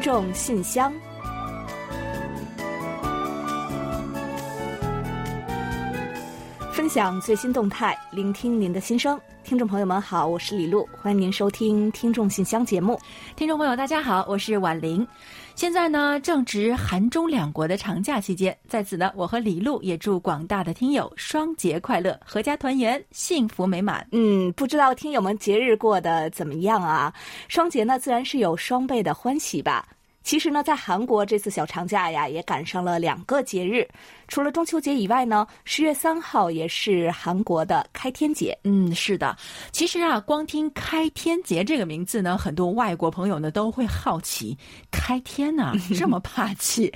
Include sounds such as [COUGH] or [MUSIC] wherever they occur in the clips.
众信箱，分享最新动态，聆听您的心声。听众朋友们好，我是李璐，欢迎您收听《听众信箱》节目。听众朋友大家好，我是婉玲。现在呢正值韩中两国的长假期间，在此呢，我和李璐也祝广大的听友双节快乐，阖家团圆，幸福美满。嗯，不知道听友们节日过得怎么样啊？双节呢，自然是有双倍的欢喜吧。其实呢，在韩国这次小长假呀，也赶上了两个节日。除了中秋节以外呢，十月三号也是韩国的开天节。嗯，是的。其实啊，光听“开天节”这个名字呢，很多外国朋友呢都会好奇：开天呐，[LAUGHS] 这么霸气。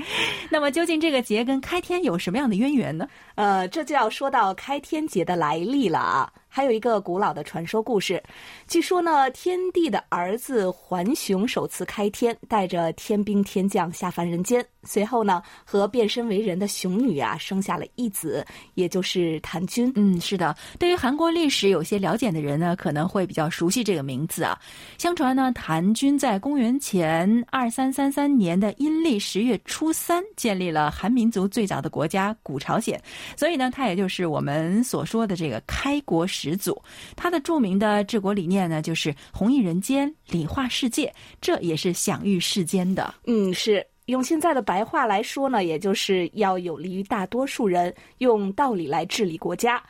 那么，究竟这个节跟开天有什么样的渊源呢？呃，这就要说到开天节的来历了啊。还有一个古老的传说故事，据说呢，天帝的儿子桓雄首次开天，带着天兵天将下凡人间，随后呢，和变身为人的熊女啊，生下了一子，也就是谭军。嗯，是的，对于韩国历史有些了解的人呢，可能会比较熟悉这个名字啊。相传呢，谭军在公元前二三三三年的阴历十月初三，建立了韩民族最早的国家古朝鲜，所以呢，他也就是我们所说的这个开国时。始祖，他的著名的治国理念呢，就是弘毅人间、理化世界，这也是享誉世间的。嗯，是用现在的白话来说呢，也就是要有利于大多数人，用道理来治理国家。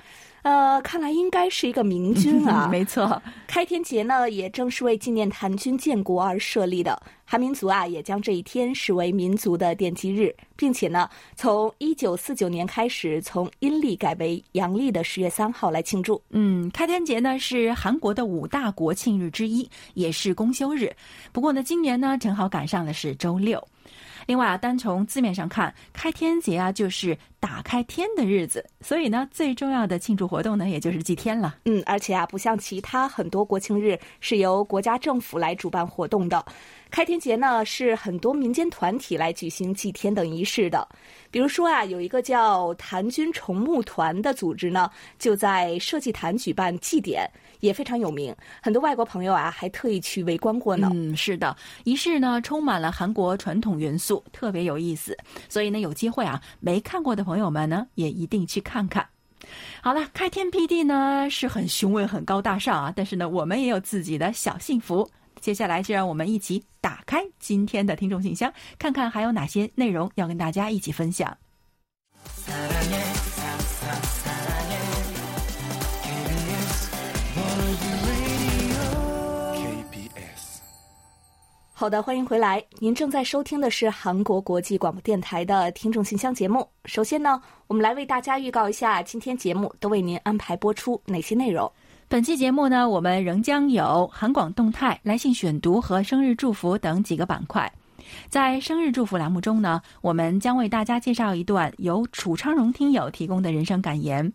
呃，看来应该是一个明 [LAUGHS] 君啊。没错，开天节呢，也正是为纪念谭军建国而设立的。韩民族啊，也将这一天视为民族的奠基日，并且呢，从一九四九年开始，从阴历改为阳历的十月三号来庆祝。嗯，开天节呢是韩国的五大国庆日之一，也是公休日。不过呢，今年呢正好赶上的是周六。另外啊，单从字面上看，开天节啊就是打开天的日子，所以呢，最重要的庆祝活动呢，也就是祭天了。嗯，而且啊，不像其他很多国庆日是由国家政府来主办活动的。开天节呢，是很多民间团体来举行祭天等仪式的。比如说啊，有一个叫谭军重木团的组织呢，就在社稷坛举办祭典，也非常有名。很多外国朋友啊，还特意去围观过呢。嗯，是的，仪式呢充满了韩国传统元素，特别有意思。所以呢，有机会啊，没看过的朋友们呢，也一定去看看。好了，开天辟地呢是很雄伟、很高大上啊，但是呢，我们也有自己的小幸福。接下来就让我们一起打开今天的听众信箱，看看还有哪些内容要跟大家一起分享。好的，欢迎回来。您正在收听的是韩国国际广播电台的听众信箱节目。首先呢，我们来为大家预告一下今天节目都为您安排播出哪些内容。本期节目呢，我们仍将有韩广动态、来信选读和生日祝福等几个板块。在生日祝福栏目中呢，我们将为大家介绍一段由楚昌荣听友提供的人生感言，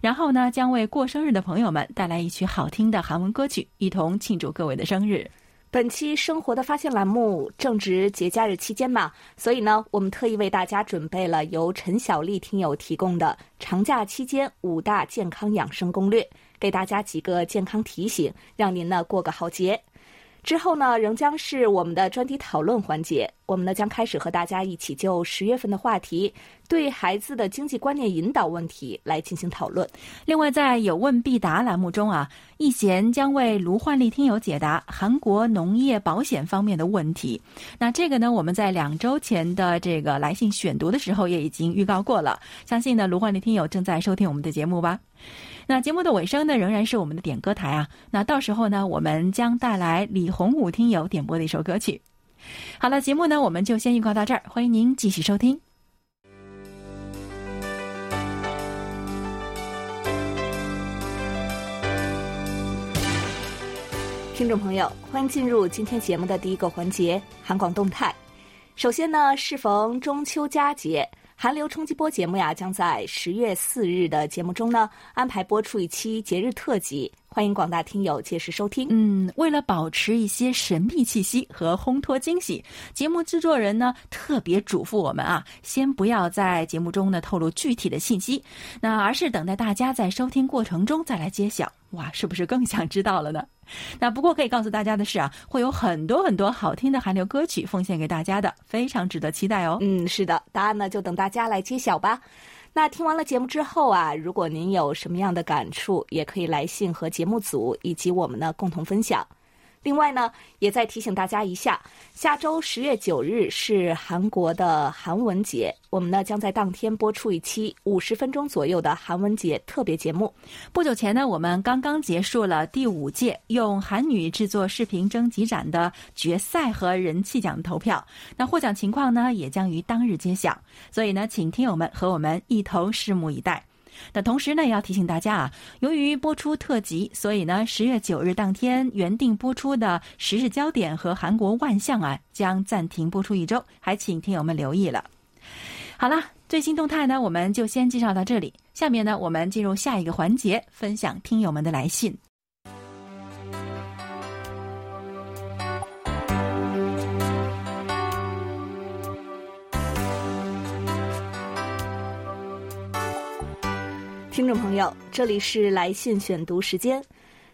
然后呢，将为过生日的朋友们带来一曲好听的韩文歌曲，一同庆祝各位的生日。本期生活的发现栏目正值节假日期间嘛，所以呢，我们特意为大家准备了由陈小丽听友提供的长假期间五大健康养生攻略。给大家几个健康提醒，让您呢过个好节。之后呢，仍将是我们的专题讨论环节。我们呢将开始和大家一起就十月份的话题——对孩子的经济观念引导问题来进行讨论。另外，在有问必答栏目中啊，易贤将为卢焕丽听友解答韩国农业保险方面的问题。那这个呢，我们在两周前的这个来信选读的时候也已经预告过了。相信呢，卢焕丽听友正在收听我们的节目吧。那节目的尾声呢，仍然是我们的点歌台啊。那到时候呢，我们将带来李洪武听友点播的一首歌曲。好了，节目呢，我们就先预告到这儿，欢迎您继续收听。听众朋友，欢迎进入今天节目的第一个环节——韩广动态。首先呢，适逢中秋佳节。韩流冲击波节目呀，将在十月四日的节目中呢安排播出一期节日特辑，欢迎广大听友届时收听。嗯，为了保持一些神秘气息和烘托惊喜，节目制作人呢特别嘱咐我们啊，先不要在节目中呢透露具体的信息，那而是等待大家在收听过程中再来揭晓。哇，是不是更想知道了呢？那不过可以告诉大家的是啊，会有很多很多好听的韩流歌曲奉献给大家的，非常值得期待哦。嗯，是的，答案呢就等大家来揭晓吧。那听完了节目之后啊，如果您有什么样的感触，也可以来信和节目组以及我们呢共同分享。另外呢，也再提醒大家一下，下周十月九日是韩国的韩文节，我们呢将在当天播出一期五十分钟左右的韩文节特别节目。不久前呢，我们刚刚结束了第五届用韩语制作视频征集展的决赛和人气奖投票，那获奖情况呢也将于当日揭晓，所以呢，请听友们和我们一同拭目以待。那同时呢，也要提醒大家啊，由于播出特辑，所以呢，十月九日当天原定播出的《时事焦点》和韩国万象啊，将暂停播出一周，还请听友们留意了。好了，最新动态呢，我们就先介绍到这里。下面呢，我们进入下一个环节，分享听友们的来信。听众朋友，这里是来信选读时间。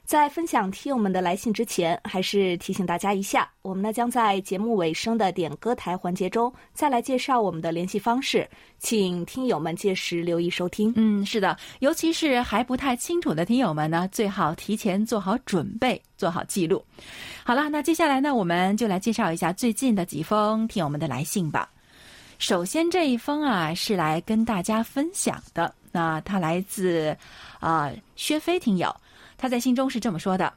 在分享听友们的来信之前，还是提醒大家一下，我们呢将在节目尾声的点歌台环节中再来介绍我们的联系方式，请听友们届时留意收听。嗯，是的，尤其是还不太清楚的听友们呢，最好提前做好准备，做好记录。好了，那接下来呢，我们就来介绍一下最近的几封听友们的来信吧。首先这一封啊，是来跟大家分享的。那他来自啊薛飞听友，他在信中是这么说的：“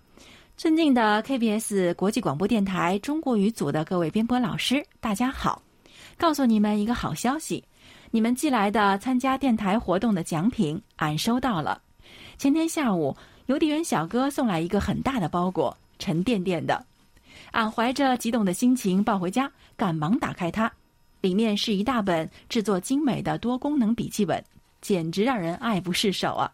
尊敬的 KBS 国际广播电台中国语组的各位编播老师，大家好！告诉你们一个好消息，你们寄来的参加电台活动的奖品，俺收到了。前天下午，邮递员小哥送来一个很大的包裹，沉甸甸的。俺怀着激动的心情抱回家，赶忙打开它，里面是一大本制作精美的多功能笔记本。”简直让人爱不释手啊！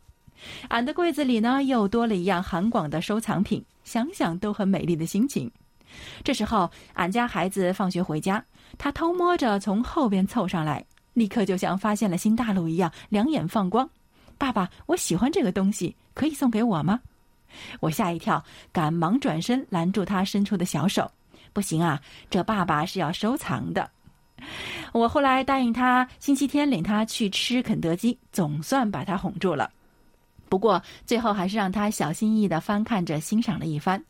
俺的柜子里呢，又多了一样韩广的收藏品，想想都很美丽的心情。这时候，俺家孩子放学回家，他偷摸着从后边凑上来，立刻就像发现了新大陆一样，两眼放光：“爸爸，我喜欢这个东西，可以送给我吗？”我吓一跳，赶忙转身拦住他伸出的小手：“不行啊，这爸爸是要收藏的。” [LAUGHS] 我后来答应他，星期天领他去吃肯德基，总算把他哄住了。不过最后还是让他小心翼翼的翻看着欣赏了一番。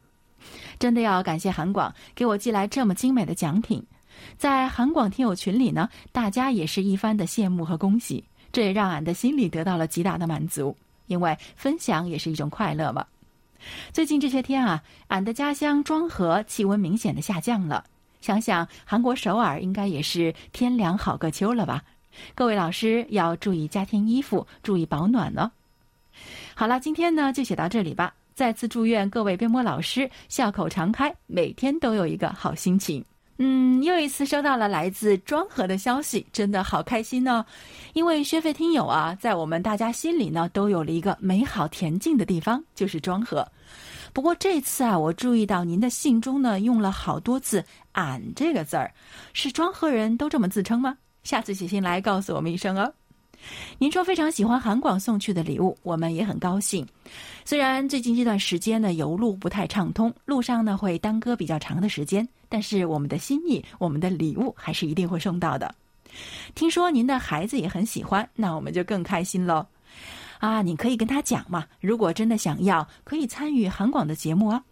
真的要感谢韩广给我寄来这么精美的奖品，在韩广听友群里呢，大家也是一番的羡慕和恭喜，这也让俺的心里得到了极大的满足，因为分享也是一种快乐嘛。最近这些天啊，俺的家乡庄河气温明显的下降了。想想韩国首尔应该也是天凉好个秋了吧？各位老师要注意加添衣服，注意保暖呢。好了，今天呢就写到这里吧。再次祝愿各位编播老师笑口常开，每天都有一个好心情。嗯，又一次收到了来自庄河的消息，真的好开心呢。因为薛飞听友啊，在我们大家心里呢，都有了一个美好恬静的地方，就是庄河。不过这次啊，我注意到您的信中呢用了好多次“俺”这个字儿，是庄河人都这么自称吗？下次写信来告诉我们一声哦。您说非常喜欢韩广送去的礼物，我们也很高兴。虽然最近这段时间呢邮路不太畅通，路上呢会耽搁比较长的时间，但是我们的心意，我们的礼物还是一定会送到的。听说您的孩子也很喜欢，那我们就更开心喽。啊，你可以跟他讲嘛。如果真的想要，可以参与韩广的节目啊。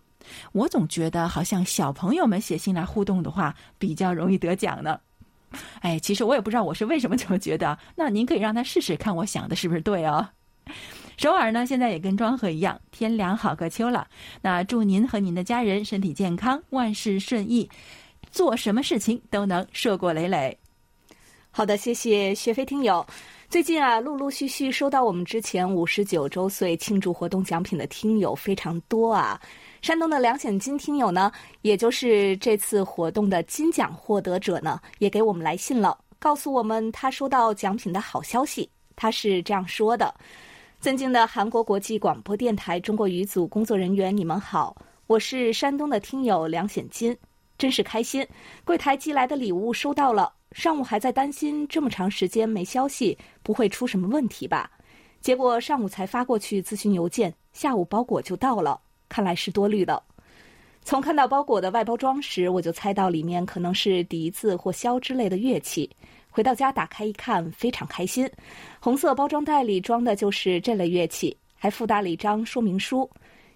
我总觉得好像小朋友们写信来互动的话，比较容易得奖呢。哎，其实我也不知道我是为什么这么觉得。[LAUGHS] 那您可以让他试试看，我想的是不是对哦？首尔呢，现在也跟庄河一样，天凉好个秋了。那祝您和您的家人身体健康，万事顺意，做什么事情都能硕果累累。好的，谢谢学飞听友。最近啊，陆陆续续收到我们之前五十九周岁庆祝活动奖品的听友非常多啊。山东的梁显金听友呢，也就是这次活动的金奖获得者呢，也给我们来信了，告诉我们他收到奖品的好消息。他是这样说的：“尊敬的韩国国际广播电台中国语组工作人员，你们好，我是山东的听友梁显金，真是开心，柜台寄来的礼物收到了。”上午还在担心这么长时间没消息，不会出什么问题吧？结果上午才发过去咨询邮件，下午包裹就到了，看来是多虑了。从看到包裹的外包装时，我就猜到里面可能是笛子或箫之类的乐器。回到家打开一看，非常开心。红色包装袋里装的就是这类乐器，还附带了一张说明书。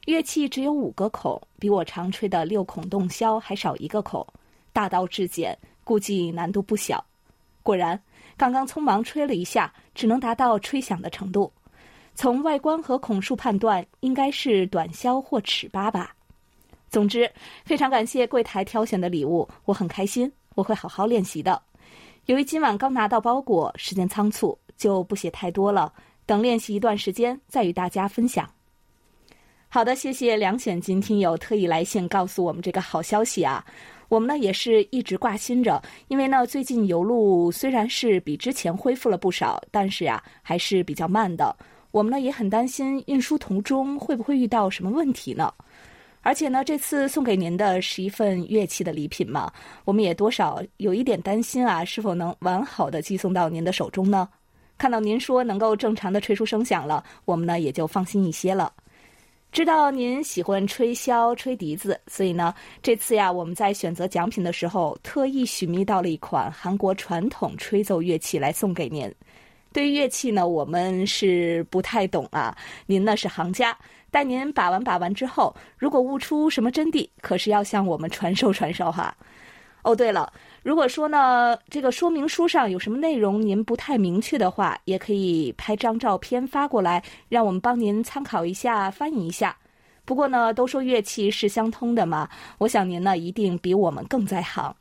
乐器只有五个孔，比我常吹的六孔洞箫还少一个孔，大道至简，估计难度不小。果然，刚刚匆忙吹了一下，只能达到吹响的程度。从外观和孔数判断，应该是短箫或尺八吧。总之，非常感谢柜台挑选的礼物，我很开心，我会好好练习的。由于今晚刚拿到包裹，时间仓促，就不写太多了，等练习一段时间再与大家分享。好的，谢谢梁显金听友特意来信告诉我们这个好消息啊！我们呢也是一直挂心着，因为呢最近邮路虽然是比之前恢复了不少，但是呀还是比较慢的。我们呢也很担心运输途中会不会遇到什么问题呢？而且呢这次送给您的是一份乐器的礼品嘛，我们也多少有一点担心啊，是否能完好的寄送到您的手中呢？看到您说能够正常的吹出声响了，我们呢也就放心一些了。知道您喜欢吹箫、吹笛子，所以呢，这次呀，我们在选择奖品的时候，特意寻觅到了一款韩国传统吹奏乐器来送给您。对于乐器呢，我们是不太懂啊，您呢是行家，待您把玩把玩之后，如果悟出什么真谛，可是要向我们传授传授哈。哦，对了。如果说呢，这个说明书上有什么内容您不太明确的话，也可以拍张照片发过来，让我们帮您参考一下、翻译一下。不过呢，都说乐器是相通的嘛，我想您呢一定比我们更在行。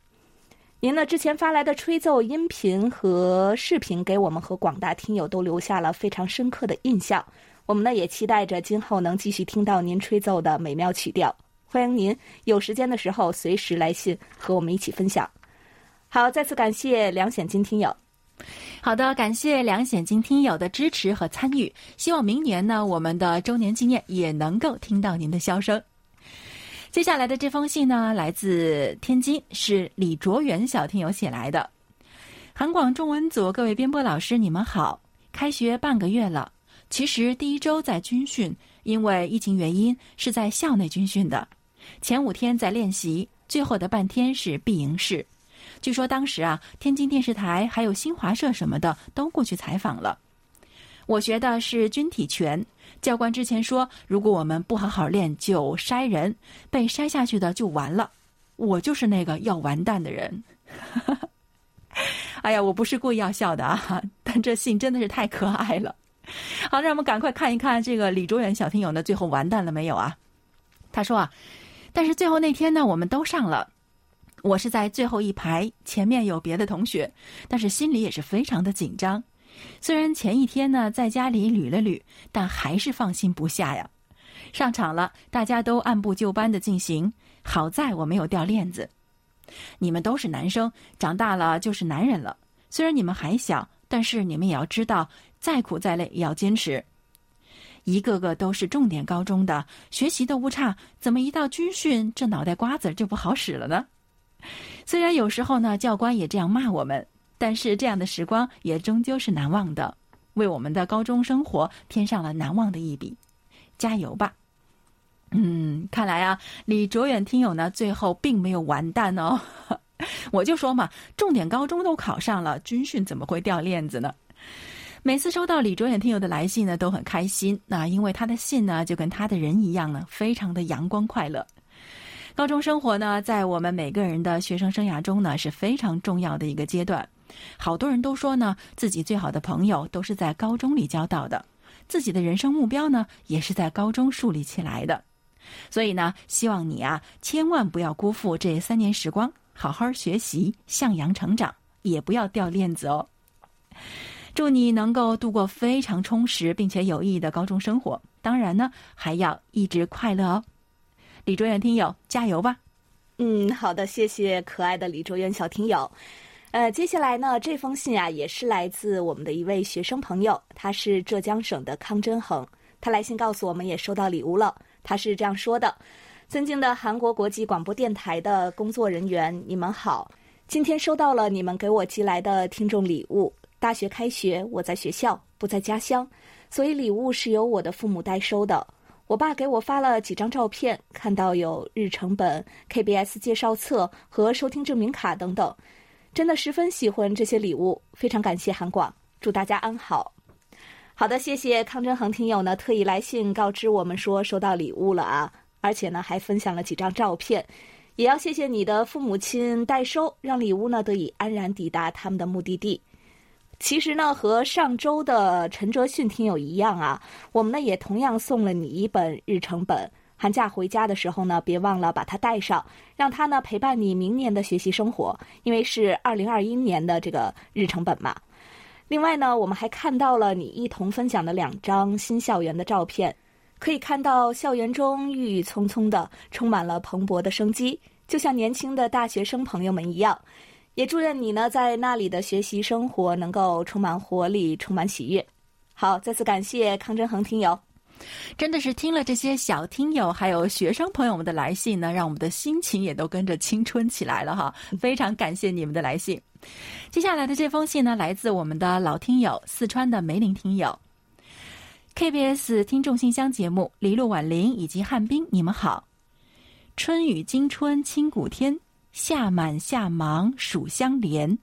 您呢之前发来的吹奏音频和视频，给我们和广大听友都留下了非常深刻的印象。我们呢也期待着今后能继续听到您吹奏的美妙曲调。欢迎您有时间的时候随时来信和我们一起分享。好，再次感谢梁显金听友。好的，感谢梁显金听友的支持和参与。希望明年呢，我们的周年纪念也能够听到您的笑声。接下来的这封信呢，来自天津，是李卓元小听友写来的。韩广中文组各位编播老师，你们好。开学半个月了，其实第一周在军训，因为疫情原因是在校内军训的。前五天在练习，最后的半天是闭营式。据说当时啊，天津电视台还有新华社什么的都过去采访了。我学的是军体拳，教官之前说，如果我们不好好练，就筛人，被筛下去的就完了。我就是那个要完蛋的人。[LAUGHS] 哎呀，我不是故意要笑的啊，但这信真的是太可爱了。好，让我们赶快看一看这个李卓远小听友呢，最后完蛋了没有啊？他说啊，但是最后那天呢，我们都上了。我是在最后一排，前面有别的同学，但是心里也是非常的紧张。虽然前一天呢在家里捋了捋，但还是放心不下呀。上场了，大家都按部就班的进行。好在我没有掉链子。你们都是男生，长大了就是男人了。虽然你们还小，但是你们也要知道，再苦再累也要坚持。一个个都是重点高中的，学习都不差，怎么一到军训，这脑袋瓜子就不好使了呢？[LAUGHS] 虽然有时候呢，教官也这样骂我们，但是这样的时光也终究是难忘的，为我们的高中生活添上了难忘的一笔。加油吧！嗯，看来啊，李卓远听友呢，最后并没有完蛋哦。[LAUGHS] 我就说嘛，重点高中都考上了，军训怎么会掉链子呢？每次收到李卓远听友的来信呢，都很开心。那因为他的信呢，就跟他的人一样呢，非常的阳光快乐。高中生活呢，在我们每个人的学生生涯中呢，是非常重要的一个阶段。好多人都说呢，自己最好的朋友都是在高中里交到的，自己的人生目标呢，也是在高中树立起来的。所以呢，希望你啊，千万不要辜负这三年时光，好好学习，向阳成长，也不要掉链子哦。祝你能够度过非常充实并且有意义的高中生活，当然呢，还要一直快乐哦。李卓远听友，加油吧！嗯，好的，谢谢可爱的李卓远小听友。呃，接下来呢，这封信啊，也是来自我们的一位学生朋友，他是浙江省的康真恒。他来信告诉我们，也收到礼物了。他是这样说的：“尊敬的韩国国际广播电台的工作人员，你们好！今天收到了你们给我寄来的听众礼物。大学开学，我在学校，不在家乡，所以礼物是由我的父母代收的。”我爸给我发了几张照片，看到有日程本、KBS 介绍册和收听证明卡等等，真的十分喜欢这些礼物，非常感谢韩广，祝大家安好。好的，谢谢康真恒听友呢，特意来信告知我们说收到礼物了啊，而且呢还分享了几张照片，也要谢谢你的父母亲代收，让礼物呢得以安然抵达他们的目的地。其实呢，和上周的陈哲迅听友一样啊，我们呢也同样送了你一本日程本。寒假回家的时候呢，别忘了把它带上，让它呢陪伴你明年的学习生活，因为是二零二一年的这个日程本嘛。另外呢，我们还看到了你一同分享的两张新校园的照片，可以看到校园中郁郁葱葱的，充满了蓬勃的生机，就像年轻的大学生朋友们一样。也祝愿你呢，在那里的学习生活能够充满活力，充满喜悦。好，再次感谢康振恒听友，真的是听了这些小听友还有学生朋友们的来信呢，让我们的心情也都跟着青春起来了哈！[LAUGHS] 非常感谢你们的来信。接下来的这封信呢，来自我们的老听友四川的梅林听友，KBS 听众信箱节目，黎路婉玲以及汉斌，你们好。春雨惊春清谷天。夏满夏忙暑相连，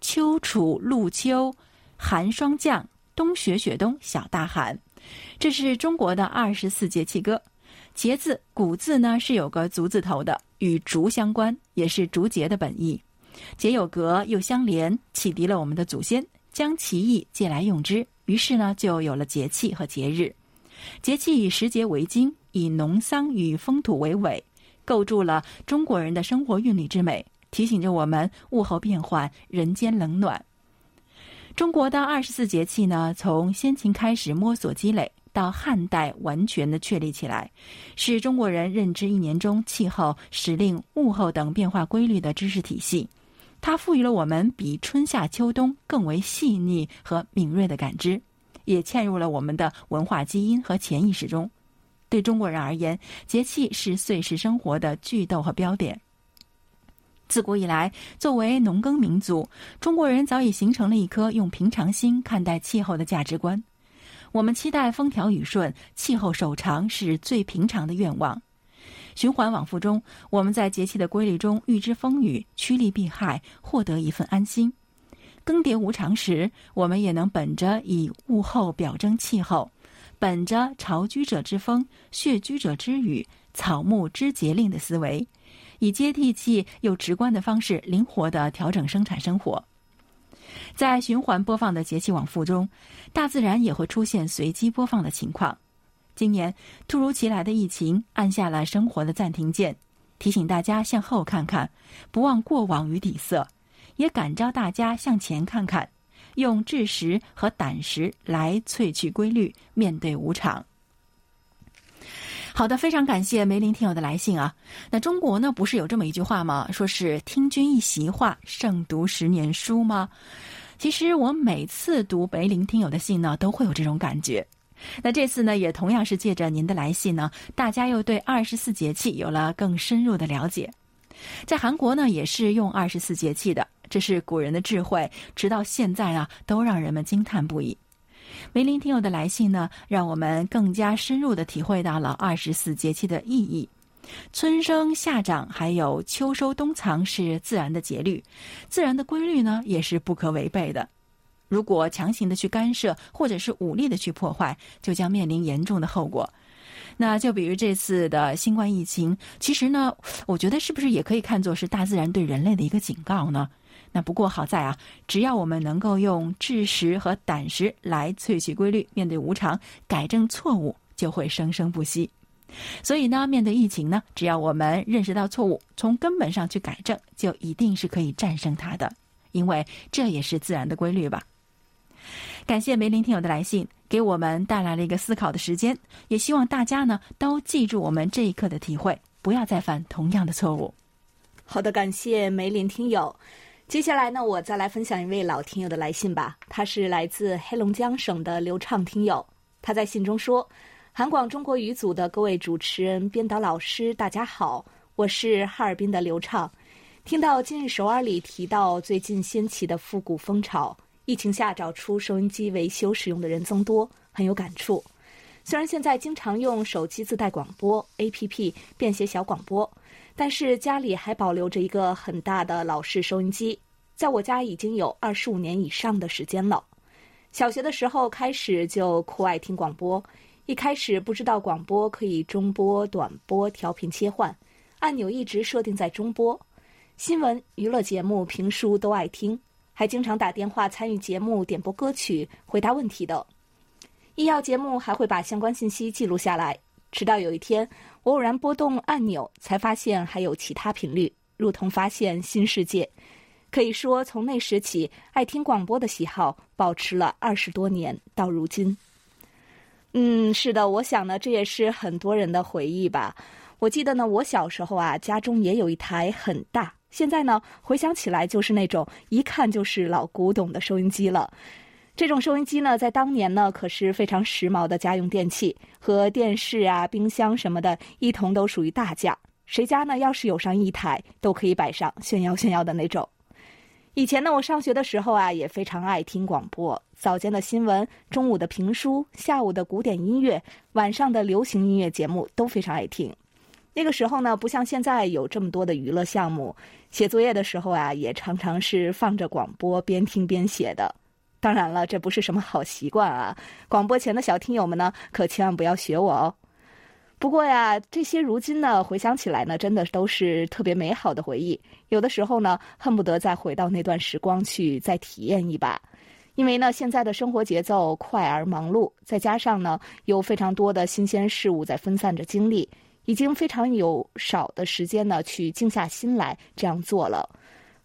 秋处露秋，寒霜降，冬雪雪冬小大寒。这是中国的二十四节气歌。节字古字呢是有个足字头的，与竹相关，也是竹节的本意。节有格又相连，启迪了我们的祖先，将其意借来用之，于是呢就有了节气和节日。节气以时节为经，以农桑与风土为纬。构筑了中国人的生活韵律之美，提醒着我们物候变换，人间冷暖。中国的二十四节气呢，从先秦开始摸索积累，到汉代完全的确立起来，是中国人认知一年中气候、时令、物候等变化规律的知识体系。它赋予了我们比春夏秋冬更为细腻和敏锐的感知，也嵌入了我们的文化基因和潜意识中。对中国人而言，节气是岁时生活的句逗和标点。自古以来，作为农耕民族，中国人早已形成了一颗用平常心看待气候的价值观。我们期待风调雨顺、气候守常是最平常的愿望。循环往复中，我们在节气的规律中预知风雨，趋利避害，获得一份安心。更迭无常时，我们也能本着以物候表征气候。本着巢居者之风，穴居者之雨，草木之节令的思维，以接地气又直观的方式，灵活地调整生产生活。在循环播放的节气往复中，大自然也会出现随机播放的情况。今年突如其来的疫情按下了生活的暂停键，提醒大家向后看看，不忘过往与底色，也感召大家向前看看。用智识和胆识来萃取规律，面对无常。好的，非常感谢梅林听友的来信啊。那中国呢，不是有这么一句话吗？说是听君一席话，胜读十年书吗？其实我每次读梅林听友的信呢，都会有这种感觉。那这次呢，也同样是借着您的来信呢，大家又对二十四节气有了更深入的了解。在韩国呢，也是用二十四节气的。这是古人的智慧，直到现在啊，都让人们惊叹不已。梅林听友的来信呢，让我们更加深入的体会到了二十四节气的意义。春生夏长，还有秋收冬藏，是自然的节律，自然的规律呢，也是不可违背的。如果强行的去干涉，或者是武力的去破坏，就将面临严重的后果。那就比如这次的新冠疫情，其实呢，我觉得是不是也可以看作是大自然对人类的一个警告呢？那不过好在啊，只要我们能够用智识和胆识来萃取规律，面对无常，改正错误，就会生生不息。所以呢，面对疫情呢，只要我们认识到错误，从根本上去改正，就一定是可以战胜它的，因为这也是自然的规律吧。感谢梅林听友的来信，给我们带来了一个思考的时间，也希望大家呢都记住我们这一刻的体会，不要再犯同样的错误。好的，感谢梅林听友。接下来呢，我再来分享一位老听友的来信吧。他是来自黑龙江省的刘畅听友。他在信中说：“韩广中国语组的各位主持人、编导老师，大家好，我是哈尔滨的刘畅。听到今日首尔里提到最近掀起的复古风潮，疫情下找出收音机维修使用的人增多，很有感触。虽然现在经常用手机自带广播 APP 便携小广播，但是家里还保留着一个很大的老式收音机，在我家已经有二十五年以上的时间了。小学的时候开始就酷爱听广播，一开始不知道广播可以中波、短波调频切换，按钮一直设定在中波。新闻、娱乐节目、评书都爱听，还经常打电话参与节目点播歌曲、回答问题的。医药节目还会把相关信息记录下来。直到有一天，偶然拨动按钮，才发现还有其他频率，如同发现新世界。可以说，从那时起，爱听广播的喜好保持了二十多年，到如今。嗯，是的，我想呢，这也是很多人的回忆吧。我记得呢，我小时候啊，家中也有一台很大。现在呢，回想起来就是那种一看就是老古董的收音机了。这种收音机呢，在当年呢可是非常时髦的家用电器，和电视啊、冰箱什么的一同都属于大件。谁家呢要是有上一台，都可以摆上炫耀炫耀的那种。以前呢，我上学的时候啊，也非常爱听广播。早间的新闻、中午的评书、下午的古典音乐、晚上的流行音乐节目都非常爱听。那个时候呢，不像现在有这么多的娱乐项目，写作业的时候啊，也常常是放着广播边听边写的。当然了，这不是什么好习惯啊！[LAUGHS] 广播前的小听友们呢，可千万不要学我哦。不过呀，这些如今呢，回想起来呢，真的都是特别美好的回忆。有的时候呢，恨不得再回到那段时光去再体验一把。因为呢，现在的生活节奏快而忙碌，再加上呢，有非常多的新鲜事物在分散着精力。已经非常有少的时间呢，去静下心来这样做了。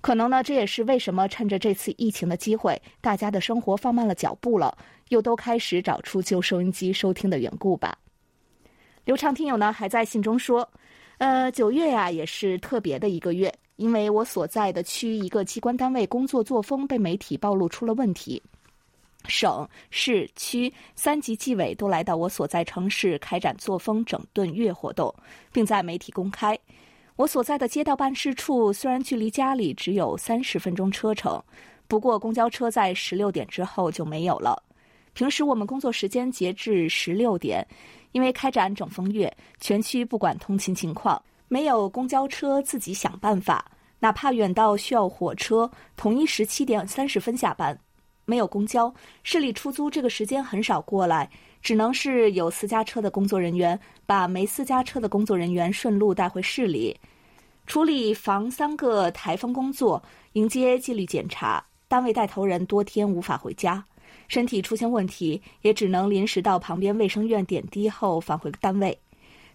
可能呢，这也是为什么趁着这次疫情的机会，大家的生活放慢了脚步了，又都开始找出旧收音机收听的缘故吧。刘畅听友呢还在信中说：“呃，九月呀也是特别的一个月，因为我所在的区一个机关单位工作作风被媒体暴露出了问题。”省市区三级纪委都来到我所在城市开展作风整顿月活动，并在媒体公开。我所在的街道办事处虽然距离家里只有三十分钟车程，不过公交车在十六点之后就没有了。平时我们工作时间截至十六点，因为开展整风月，全区不管通勤情况，没有公交车自己想办法，哪怕远到需要火车，统一十七点三十分下班。没有公交，市里出租这个时间很少过来，只能是有私家车的工作人员把没私家车的工作人员顺路带回市里，处理防三个台风工作，迎接纪律检查。单位带头人多天无法回家，身体出现问题，也只能临时到旁边卫生院点滴后返回单位。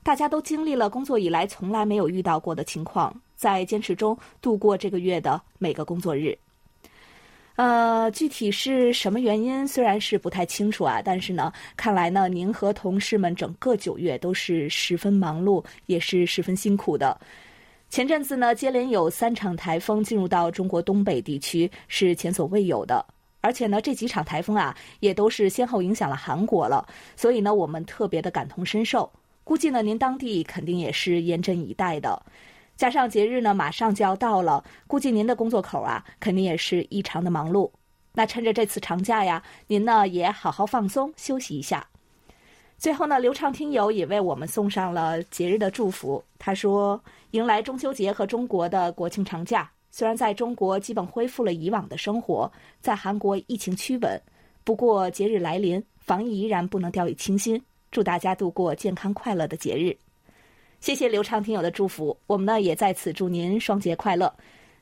大家都经历了工作以来从来没有遇到过的情况，在坚持中度过这个月的每个工作日。呃，具体是什么原因，虽然是不太清楚啊，但是呢，看来呢，您和同事们整个九月都是十分忙碌，也是十分辛苦的。前阵子呢，接连有三场台风进入到中国东北地区，是前所未有的。而且呢，这几场台风啊，也都是先后影响了韩国了，所以呢，我们特别的感同身受。估计呢，您当地肯定也是严阵以待的。加上节日呢，马上就要到了，估计您的工作口啊，肯定也是异常的忙碌。那趁着这次长假呀，您呢也好好放松休息一下。最后呢，刘畅听友也为我们送上了节日的祝福。他说：“迎来中秋节和中国的国庆长假，虽然在中国基本恢复了以往的生活，在韩国疫情趋稳，不过节日来临，防疫依然不能掉以轻心。祝大家度过健康快乐的节日。”谢谢刘畅听友的祝福，我们呢也在此祝您双节快乐。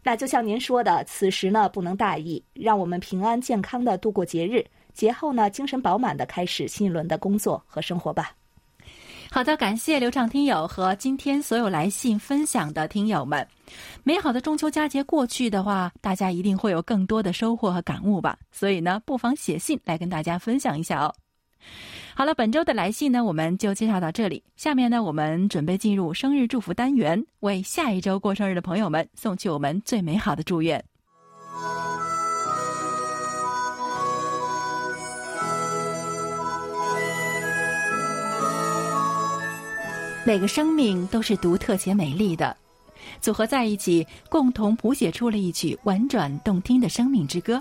那就像您说的，此时呢不能大意，让我们平安健康的度过节日，节后呢精神饱满的开始新一轮的工作和生活吧。好的，感谢刘畅听友和今天所有来信分享的听友们。美好的中秋佳节过去的话，大家一定会有更多的收获和感悟吧。所以呢，不妨写信来跟大家分享一下哦。好了，本周的来信呢，我们就介绍到这里。下面呢，我们准备进入生日祝福单元，为下一周过生日的朋友们送去我们最美好的祝愿。每个生命都是独特且美丽的，组合在一起，共同谱写出了一曲婉转动听的生命之歌。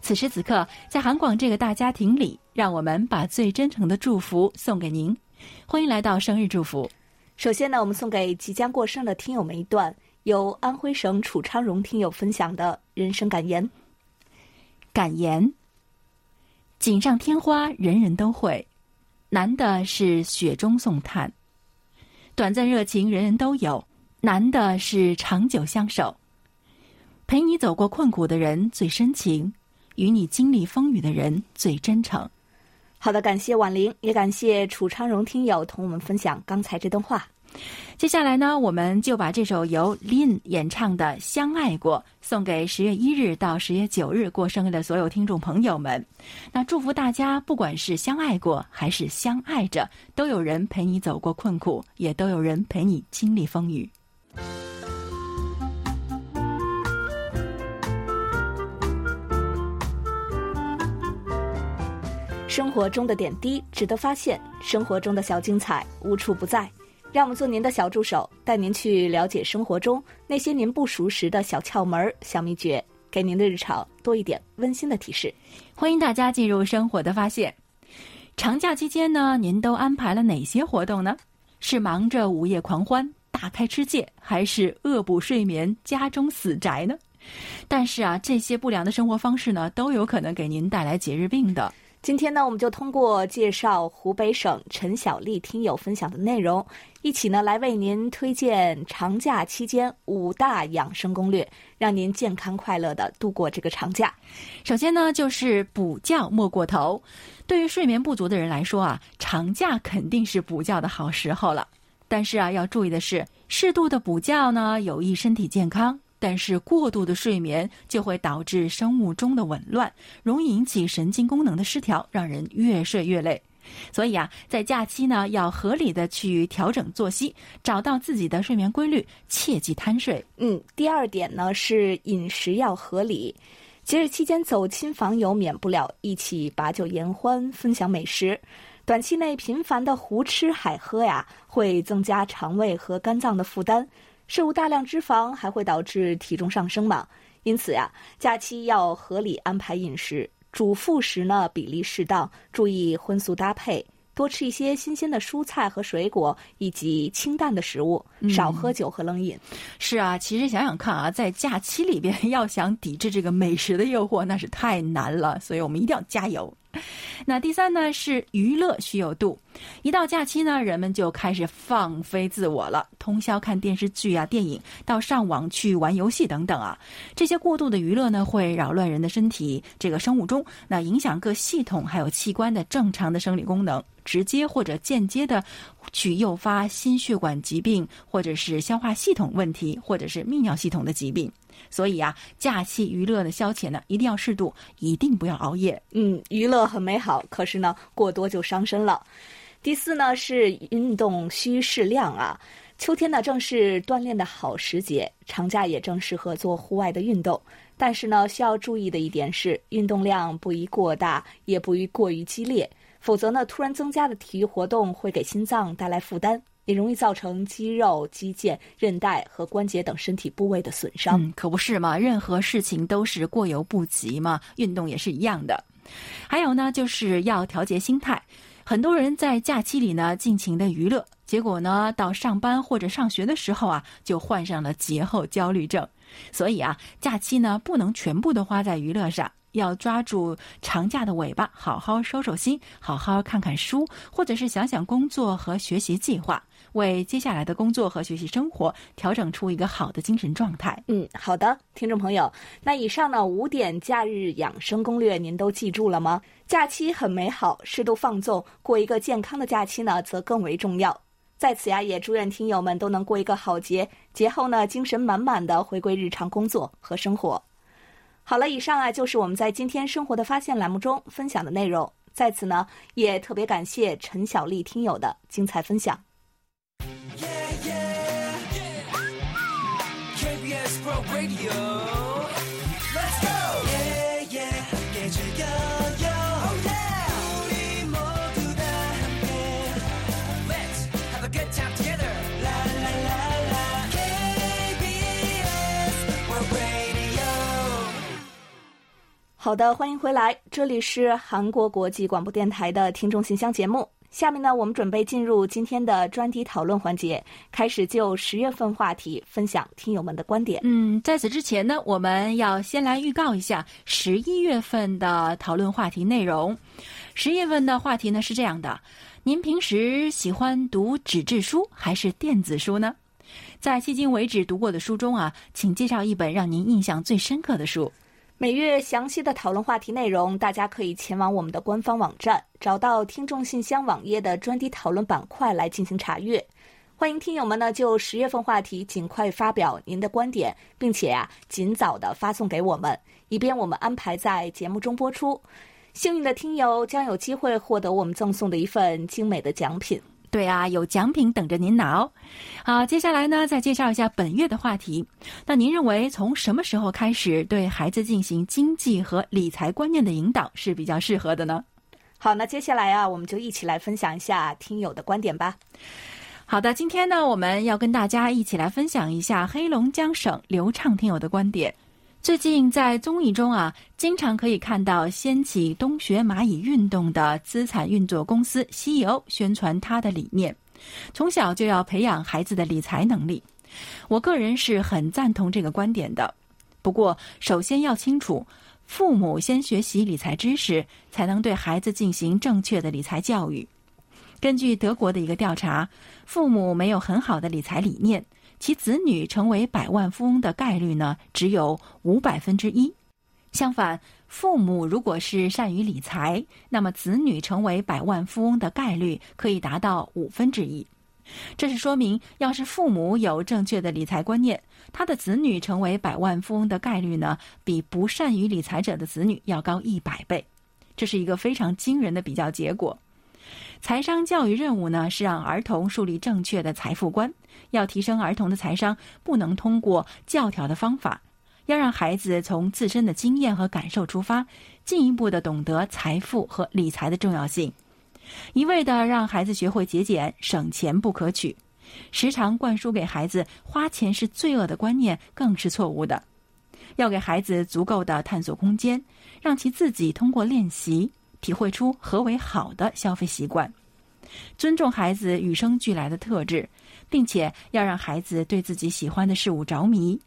此时此刻，在韩广这个大家庭里。让我们把最真诚的祝福送给您。欢迎来到生日祝福。首先呢，我们送给即将过生的听友们一段由安徽省楚昌荣听友分享的人生感言。感言：锦上添花，人人都会，难的是雪中送炭；短暂热情，人人都有，难的是长久相守。陪你走过困苦的人最深情，与你经历风雨的人最真诚。好的，感谢婉玲，也感谢楚昌荣听友同我们分享刚才这段话。接下来呢，我们就把这首由 Lin 演唱的《相爱过》送给十月一日到十月九日过生日的所有听众朋友们。那祝福大家，不管是相爱过还是相爱着，都有人陪你走过困苦，也都有人陪你经历风雨。生活中的点滴值得发现，生活中的小精彩无处不在。让我们做您的小助手，带您去了解生活中那些您不熟识的小窍门、小秘诀，给您的日常多一点温馨的提示。欢迎大家进入生活的发现。长假期间呢，您都安排了哪些活动呢？是忙着午夜狂欢、大开吃戒，还是恶补睡眠、家中死宅呢？但是啊，这些不良的生活方式呢，都有可能给您带来节日病的。今天呢，我们就通过介绍湖北省陈小丽听友分享的内容，一起呢来为您推荐长假期间五大养生攻略，让您健康快乐的度过这个长假。首先呢，就是补觉莫过头。对于睡眠不足的人来说啊，长假肯定是补觉的好时候了。但是啊，要注意的是，适度的补觉呢，有益身体健康。但是过度的睡眠就会导致生物钟的紊乱，容易引起神经功能的失调，让人越睡越累。所以啊，在假期呢，要合理的去调整作息，找到自己的睡眠规律，切忌贪睡。嗯，第二点呢是饮食要合理。节日期间走亲访友，免不了一起把酒言欢，分享美食。短期内频繁的胡吃海喝呀，会增加肠胃和肝脏的负担。摄入大量脂肪还会导致体重上升嘛？因此呀，假期要合理安排饮食，主副食呢比例适当，注意荤素搭配，多吃一些新鲜的蔬菜和水果，以及清淡的食物，少喝酒和冷饮。是啊，其实想想看啊，在假期里边 [LAUGHS] 要想抵制这个美食的诱惑，那是太难了，所以我们一定要加油。[LAUGHS] 那第三呢是娱乐需有度，一到假期呢，人们就开始放飞自我了，通宵看电视剧啊、电影，到上网去玩游戏等等啊。这些过度的娱乐呢，会扰乱人的身体这个生物钟，那影响各系统还有器官的正常的生理功能，直接或者间接的去诱发心血管疾病，或者是消化系统问题，或者是泌尿系统的疾病。所以啊，假期娱乐的消遣呢，一定要适度，一定不要熬夜。嗯，娱乐很美好，可是呢，过多就伤身了。第四呢是运动需适量啊。秋天呢正是锻炼的好时节，长假也正适合做户外的运动。但是呢，需要注意的一点是，运动量不宜过大，也不宜过于激烈，否则呢，突然增加的体育活动会给心脏带来负担。也容易造成肌肉、肌腱、韧带和关节等身体部位的损伤。嗯，可不是嘛？任何事情都是过犹不及嘛，运动也是一样的。还有呢，就是要调节心态。很多人在假期里呢尽情的娱乐，结果呢到上班或者上学的时候啊，就患上了节后焦虑症。所以啊，假期呢不能全部都花在娱乐上。要抓住长假的尾巴，好好收收心，好好看看书，或者是想想工作和学习计划，为接下来的工作和学习生活调整出一个好的精神状态。嗯，好的，听众朋友，那以上呢五点假日养生攻略您都记住了吗？假期很美好，适度放纵，过一个健康的假期呢，则更为重要。在此呀，也祝愿听友们都能过一个好节，节后呢精神满满的回归日常工作和生活。好了，以上啊就是我们在今天生活的发现栏目中分享的内容。在此呢，也特别感谢陈小丽听友的精彩分享。好的，欢迎回来，这里是韩国国际广播电台的听众信箱节目。下面呢，我们准备进入今天的专题讨论环节，开始就十月份话题分享听友们的观点。嗯，在此之前呢，我们要先来预告一下十一月份的讨论话题内容。十月份的话题呢是这样的：您平时喜欢读纸质书还是电子书呢？在迄今为止读过的书中啊，请介绍一本让您印象最深刻的书。每月详细的讨论话题内容，大家可以前往我们的官方网站，找到听众信箱网页的专题讨论板块来进行查阅。欢迎听友们呢就十月份话题尽快发表您的观点，并且啊尽早的发送给我们，以便我们安排在节目中播出。幸运的听友将有机会获得我们赠送的一份精美的奖品。对啊，有奖品等着您拿哦。好，接下来呢，再介绍一下本月的话题。那您认为从什么时候开始对孩子进行经济和理财观念的引导是比较适合的呢？好，那接下来啊，我们就一起来分享一下听友的观点吧。好的，今天呢，我们要跟大家一起来分享一下黑龙江省流畅听友的观点。最近在综艺中啊，经常可以看到掀起东学蚂蚁运动的资产运作公司 CEO 宣传他的理念，从小就要培养孩子的理财能力。我个人是很赞同这个观点的。不过，首先要清楚，父母先学习理财知识，才能对孩子进行正确的理财教育。根据德国的一个调查，父母没有很好的理财理念。其子女成为百万富翁的概率呢，只有五百分之一。相反，父母如果是善于理财，那么子女成为百万富翁的概率可以达到五分之一。这是说明，要是父母有正确的理财观念，他的子女成为百万富翁的概率呢，比不善于理财者的子女要高一百倍。这是一个非常惊人的比较结果。财商教育任务呢，是让儿童树立正确的财富观。要提升儿童的财商，不能通过教条的方法，要让孩子从自身的经验和感受出发，进一步的懂得财富和理财的重要性。一味的让孩子学会节俭省钱不可取，时常灌输给孩子花钱是罪恶的观念更是错误的。要给孩子足够的探索空间，让其自己通过练习。体会出何为好的消费习惯，尊重孩子与生俱来的特质，并且要让孩子对自己喜欢的事物着迷。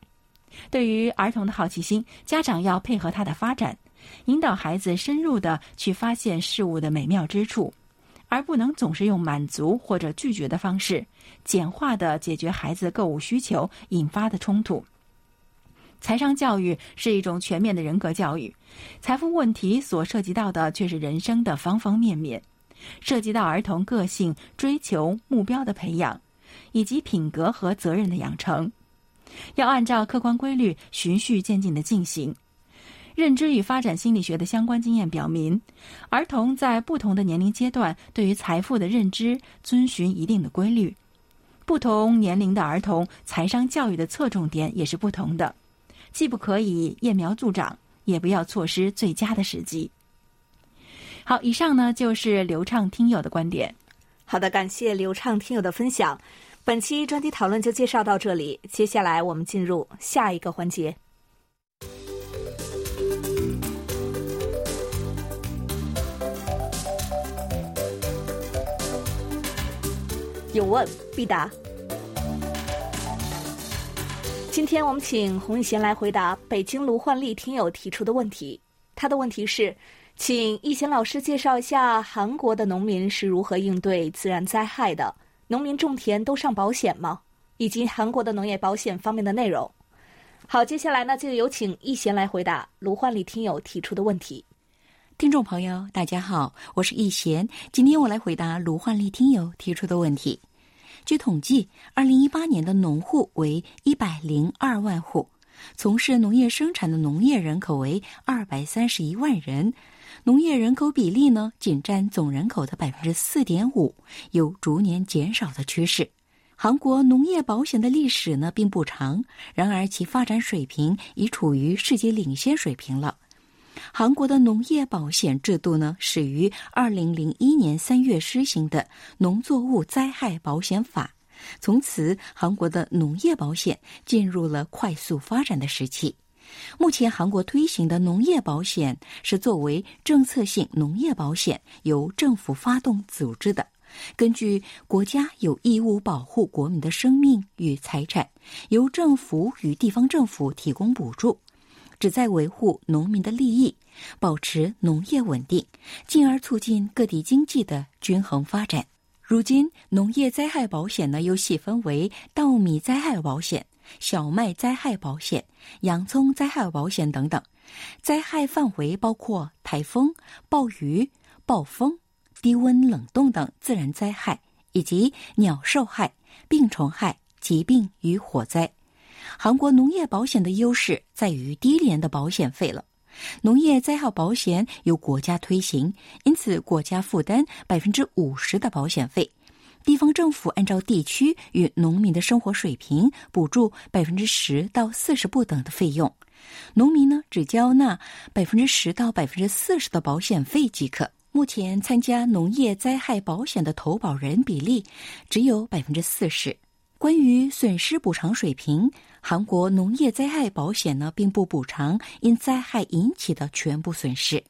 对于儿童的好奇心，家长要配合他的发展，引导孩子深入的去发现事物的美妙之处，而不能总是用满足或者拒绝的方式，简化的解决孩子购物需求引发的冲突。财商教育是一种全面的人格教育，财富问题所涉及到的却是人生的方方面面，涉及到儿童个性、追求、目标的培养，以及品格和责任的养成，要按照客观规律循序渐进的进行。认知与发展心理学的相关经验表明，儿童在不同的年龄阶段对于财富的认知遵循一定的规律，不同年龄的儿童财商教育的侧重点也是不同的。既不可以揠苗助长，也不要错失最佳的时机。好，以上呢就是流畅听友的观点。好的，感谢流畅听友的分享。本期专题讨论就介绍到这里，接下来我们进入下一个环节。有问必答。今天我们请洪一贤来回答北京卢焕丽听友提出的问题。他的问题是，请一贤老师介绍一下韩国的农民是如何应对自然灾害的？农民种田都上保险吗？以及韩国的农业保险方面的内容。好，接下来呢，就有请一贤来回答卢焕丽听友提出的问题。听众朋友，大家好，我是易贤，今天我来回答卢焕丽听友提出的问题。据统计，二零一八年的农户为一百零二万户，从事农业生产的农业人口为二百三十一万人，农业人口比例呢仅占总人口的百分之四点五，有逐年减少的趋势。韩国农业保险的历史呢并不长，然而其发展水平已处于世界领先水平了。韩国的农业保险制度呢，始于二零零一年三月施行的《农作物灾害保险法》，从此韩国的农业保险进入了快速发展的时期。目前韩国推行的农业保险是作为政策性农业保险，由政府发动组织的。根据国家有义务保护国民的生命与财产，由政府与地方政府提供补助，旨在维护农民的利益，保持农业稳定，进而促进各地经济的均衡发展。如今，农业灾害保险呢又细分为稻米灾害保险、小麦灾害保险、洋葱灾害保险等等，灾害范围包括台风、暴雨、暴风。低温、冷冻等自然灾害，以及鸟兽害、病虫害、疾病与火灾。韩国农业保险的优势在于低廉的保险费了。农业灾害保险由国家推行，因此国家负担百分之五十的保险费，地方政府按照地区与农民的生活水平补助百分之十到四十不等的费用，农民呢只交纳百分之十到百分之四十的保险费即可。目前参加农业灾害保险的投保人比例只有百分之四十。关于损失补偿水平，韩国农业灾害保险呢并不补偿因灾害引起的全部损失，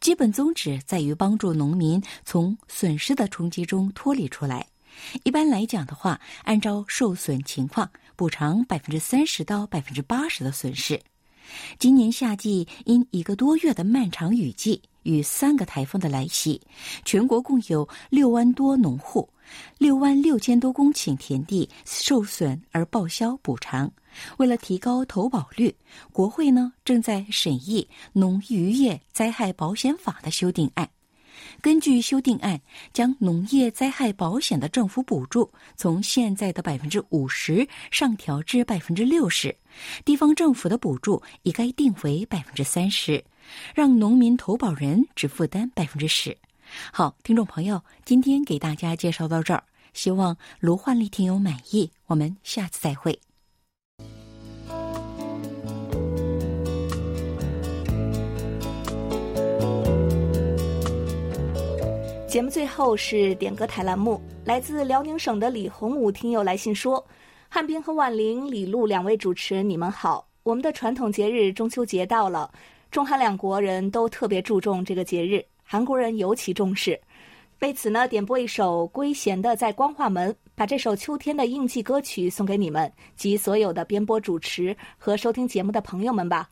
基本宗旨在于帮助农民从损失的冲击中脱离出来。一般来讲的话，按照受损情况补偿百分之三十到百分之八十的损失。今年夏季因一个多月的漫长雨季。与三个台风的来袭，全国共有六万多农户、六万六千多公顷田地受损而报销补偿。为了提高投保率，国会呢正在审议《农渔业灾害保险法》的修订案。根据修订案，将农业灾害保险的政府补助从现在的百分之五十上调至百分之六十，地方政府的补助也该定为百分之三十，让农民投保人只负担百分之十。好，听众朋友，今天给大家介绍到这儿，希望卢焕丽听友满意。我们下次再会。节目最后是点歌台栏目，来自辽宁省的李洪武听友来信说：“汉斌和婉玲、李璐两位主持，你们好！我们的传统节日中秋节到了，中韩两国人都特别注重这个节日，韩国人尤其重视。为此呢，点播一首圭贤的《在光化门》，把这首秋天的应季歌曲送给你们及所有的编播主持和收听节目的朋友们吧。”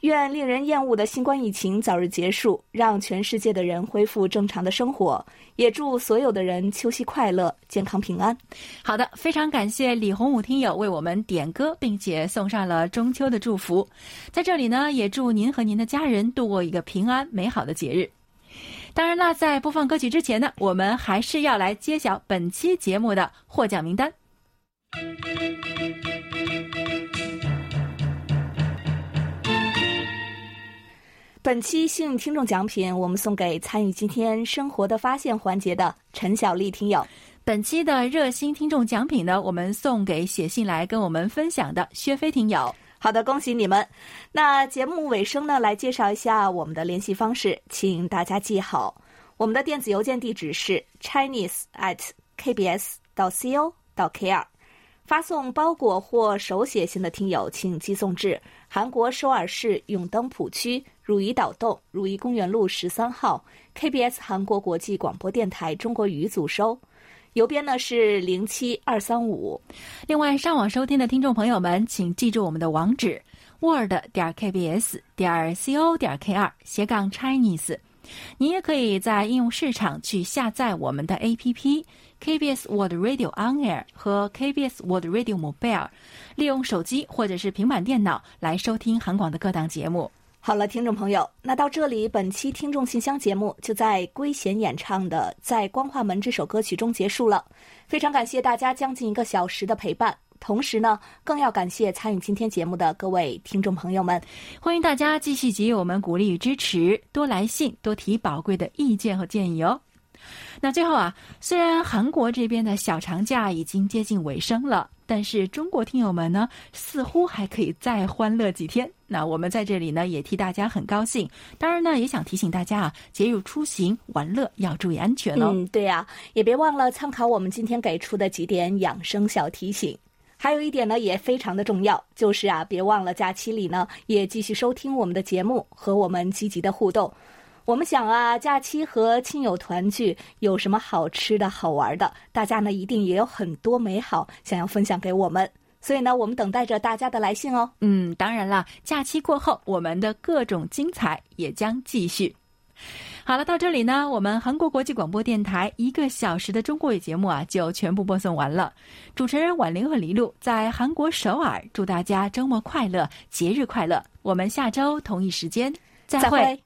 愿令人厌恶的新冠疫情早日结束，让全世界的人恢复正常的生活。也祝所有的人秋夕快乐、健康平安。好的，非常感谢李洪武听友为我们点歌，并且送上了中秋的祝福。在这里呢，也祝您和您的家人度过一个平安美好的节日。当然了，在播放歌曲之前呢，我们还是要来揭晓本期节目的获奖名单。本期幸运听众奖品，我们送给参与今天生活的发现环节的陈小丽听友。本期的热心听众奖品呢，我们送给写信来跟我们分享的薛飞听友。好的，恭喜你们！那节目尾声呢，来介绍一下我们的联系方式，请大家记好，我们的电子邮件地址是 chinese at kbs 到 co 到 kr。发送包裹或手写信的听友，请寄送至韩国首尔市永登浦区汝矣岛洞汝矣公园路十三号 KBS 韩国国际广播电台中国语组收，邮编呢是零七二三五。另外，上网收听的听众朋友们，请记住我们的网址：word 点 kbs 点 co 点 kr 斜杠 Chinese。你也可以在应用市场去下载我们的 APP。KBS World Radio On Air 和 KBS World Radio Mobile，利用手机或者是平板电脑来收听韩广的各档节目。好了，听众朋友，那到这里，本期听众信箱节目就在圭贤演唱的《在光化门》这首歌曲中结束了。非常感谢大家将近一个小时的陪伴，同时呢，更要感谢参与今天节目的各位听众朋友们。欢迎大家继续给予我们鼓励与支持，多来信，多提宝贵的意见和建议哦。那最后啊，虽然韩国这边的小长假已经接近尾声了，但是中国听友们呢，似乎还可以再欢乐几天。那我们在这里呢，也替大家很高兴。当然呢，也想提醒大家啊，节日出行玩乐要注意安全哦。嗯，对呀，也别忘了参考我们今天给出的几点养生小提醒。还有一点呢，也非常的重要，就是啊，别忘了假期里呢，也继续收听我们的节目，和我们积极的互动。我们想啊，假期和亲友团聚有什么好吃的好玩的？大家呢一定也有很多美好想要分享给我们，所以呢，我们等待着大家的来信哦。嗯，当然了，假期过后，我们的各种精彩也将继续。好了，到这里呢，我们韩国国际广播电台一个小时的中国语节目啊，就全部播送完了。主持人婉玲和黎露在韩国首尔，祝大家周末快乐，节日快乐。我们下周同一时间再会。